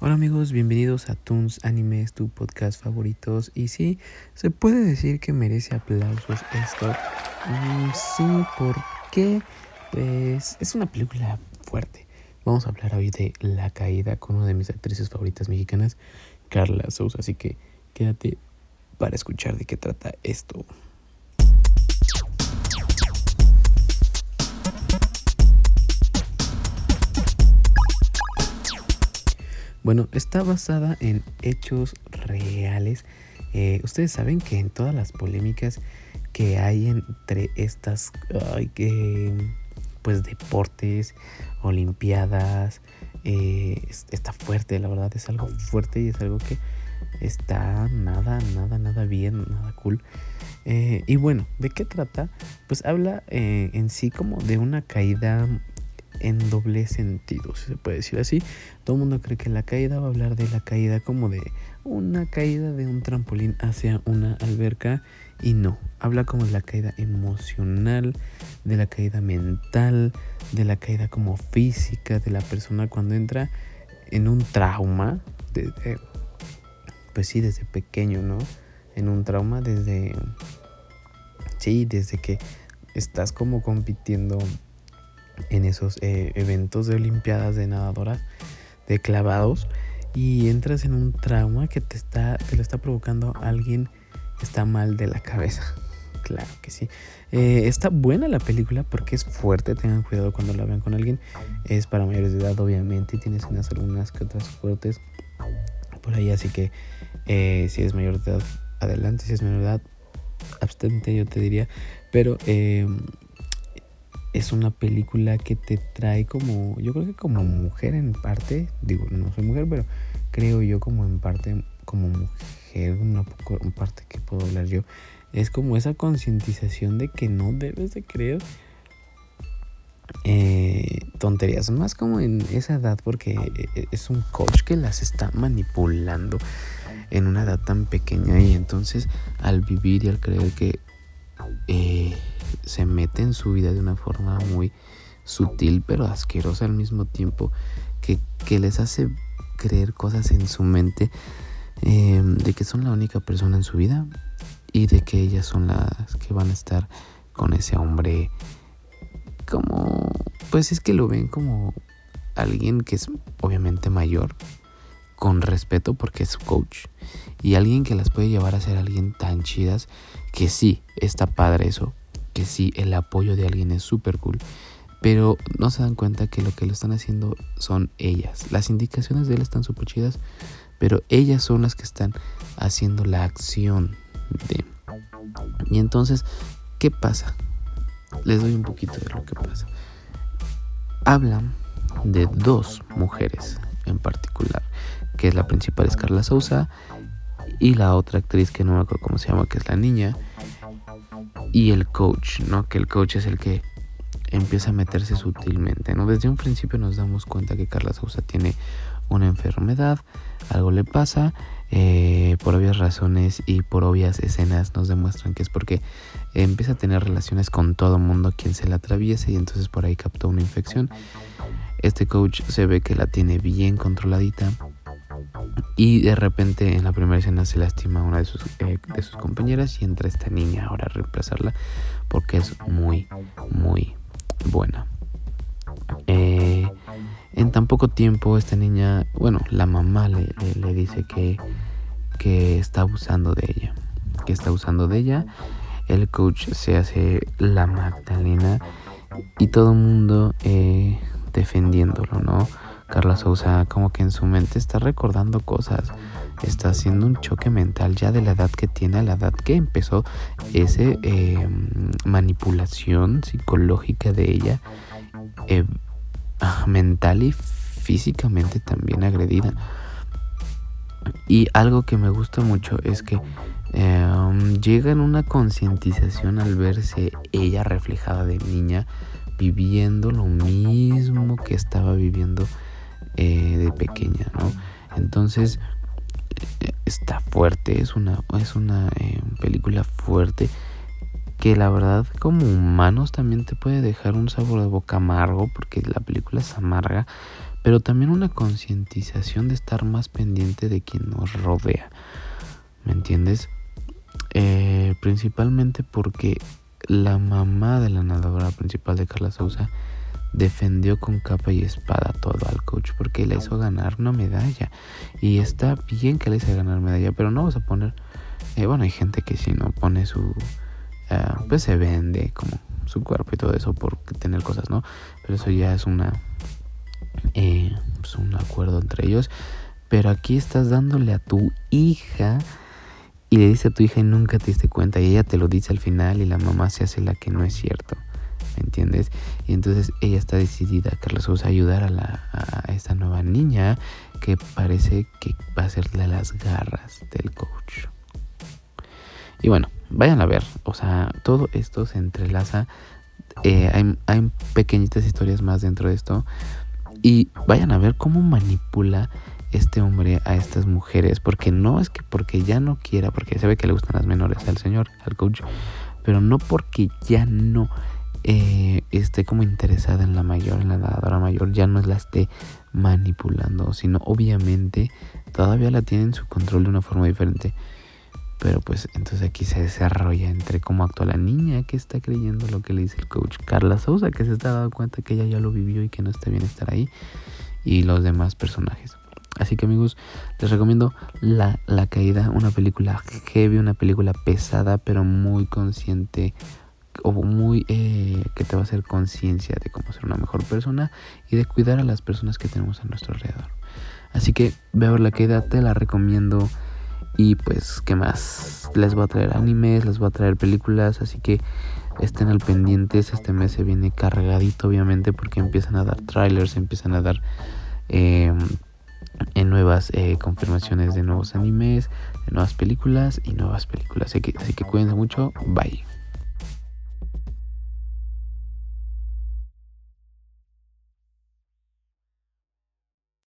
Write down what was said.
Hola amigos, bienvenidos a Toons Animes, tu podcast favoritos. Y sí, se puede decir que merece aplausos esto. Mm, sí, porque pues, es una película fuerte. Vamos a hablar hoy de La Caída con una de mis actrices favoritas mexicanas, Carla Sousa. Así que quédate para escuchar de qué trata esto. Bueno, está basada en hechos reales. Eh, ustedes saben que en todas las polémicas que hay entre estas pues deportes, olimpiadas, eh, está fuerte, la verdad es algo fuerte y es algo que está nada, nada, nada bien, nada cool. Eh, y bueno, ¿de qué trata? Pues habla en sí como de una caída en doble sentido, si se puede decir así. Todo el mundo cree que la caída va a hablar de la caída como de una caída de un trampolín hacia una alberca y no, habla como de la caída emocional, de la caída mental, de la caída como física de la persona cuando entra en un trauma, pues sí, desde pequeño, ¿no? En un trauma desde, sí, desde que estás como compitiendo en esos eh, eventos de Olimpiadas de nadadoras de clavados y entras en un trauma que te está te lo está provocando alguien que está mal de la cabeza. Claro que sí. Eh, está buena la película porque es fuerte. Tengan cuidado cuando la vean con alguien. Es para mayores de edad, obviamente. Y tiene escenas algunas que otras fuertes por ahí. Así que eh, si es mayor de edad, adelante. Si es menor de edad, abstente, yo te diría. Pero es una película que te trae como, yo creo que como mujer en parte, digo, no soy mujer, pero creo yo como en parte, como mujer, una poco, parte que puedo hablar yo, es como esa concientización de que no debes de creer eh, tonterías, más como en esa edad, porque eh, es un coach que las está manipulando en una edad tan pequeña y entonces al vivir y al creer que... Eh, se mete en su vida de una forma muy sutil pero asquerosa al mismo tiempo que, les hace creer cosas en su mente eh, de que son la única persona en su vida y de que ellas son las que van a estar con ese hombre. Como pues es que lo ven como alguien que es obviamente mayor con respeto porque es su coach y alguien que las puede llevar a ser alguien tan chidas que sí está padre eso que sí, el apoyo de alguien es súper cool, pero no se dan cuenta que lo que lo están haciendo son ellas. Las indicaciones de él están súper chidas, pero ellas son las que están haciendo la acción de... Y entonces, ¿qué pasa? Les doy un poquito de lo que pasa. Hablan de dos mujeres en particular, que es la principal es Carla Sousa y la otra actriz que no me acuerdo cómo se llama, que es la niña, y el coach, ¿no? Que el coach es el que empieza a meterse sutilmente, ¿no? Desde un principio nos damos cuenta que Carla Sousa tiene una enfermedad, algo le pasa, eh, por obvias razones y por obvias escenas nos demuestran que es porque empieza a tener relaciones con todo mundo quien se la atraviese y entonces por ahí captó una infección. Este coach se ve que la tiene bien controladita y de repente en la primera escena se lastima a una de sus, eh, de sus compañeras y entra esta niña ahora a reemplazarla porque es muy, muy buena. Eh, en tan poco tiempo esta niña, bueno, la mamá le, le, dice que, que está abusando de ella, que está abusando de ella. El coach se hace la Magdalena y todo el mundo eh, defendiéndolo, ¿no? Carla Sousa como que en su mente está recordando cosas, está haciendo un choque mental ya de la edad que tiene a la edad que empezó ese em, manipulación psicológica de ella, eh, ah, mental y físicamente también agredida. Y algo que me gusta mucho es que em, llega en una concientización al verse ella reflejada de niña viviendo lo mismo que estaba viviendo eh, de pequeña, ¿no? Entonces está fuerte, es una, es una eh, película fuerte que la verdad como humanos también te puede dejar un sabor de boca amargo porque la película es amarga, pero también una concientización de estar más pendiente de quien nos rodea. ¿Me entiendes? Eh, principalmente porque la mamá de la nadadora principal de Carla Sousa defendió con capa y espada todo al coach porque le hizo ganar una medalla. Y está bien que le hizo ganar medalla, pero no vas a poner... Eh, bueno, hay gente que si no pone su... Eh, pues se vende como su cuerpo y todo eso por tener cosas, ¿no? Pero eso ya es una... Eh, pues un acuerdo entre ellos. Pero aquí estás dándole a tu hija y le dice a tu hija y nunca te diste cuenta y ella te lo dice al final y la mamá se hace la que no es cierto. Y entonces ella está decidida, Carlos Sousa, a ayudar a, la, a esta nueva niña que parece que va a serle las garras del coach. Y bueno, vayan a ver, o sea, todo esto se entrelaza. Eh, hay, hay pequeñitas historias más dentro de esto. Y vayan a ver cómo manipula este hombre a estas mujeres. Porque no es que porque ya no quiera, porque sabe que le gustan las menores al señor, al coach. Pero no porque ya no eh, esté como interesada en la mayor, en la nadadora mayor, ya no la esté manipulando, sino obviamente todavía la tiene en su control de una forma diferente. Pero pues entonces aquí se desarrolla entre cómo actúa la niña que está creyendo lo que le dice el coach Carla Sousa, que se está dando cuenta que ella ya lo vivió y que no está bien estar ahí, y los demás personajes. Así que amigos, les recomiendo La, la Caída, una película heavy, una película pesada, pero muy consciente, o muy eh, que te va a hacer conciencia de cómo ser una mejor persona y de cuidar a las personas que tenemos a nuestro alrededor. Así que veo la caída, te la recomiendo. Y pues, ¿qué más? Les voy a traer animes, les voy a traer películas, así que estén al pendientes. Este mes se viene cargadito, obviamente, porque empiezan a dar trailers, empiezan a dar en nuevas eh, confirmaciones de nuevos animes, de nuevas películas y nuevas películas. Así que, así que cuídense mucho. Bye.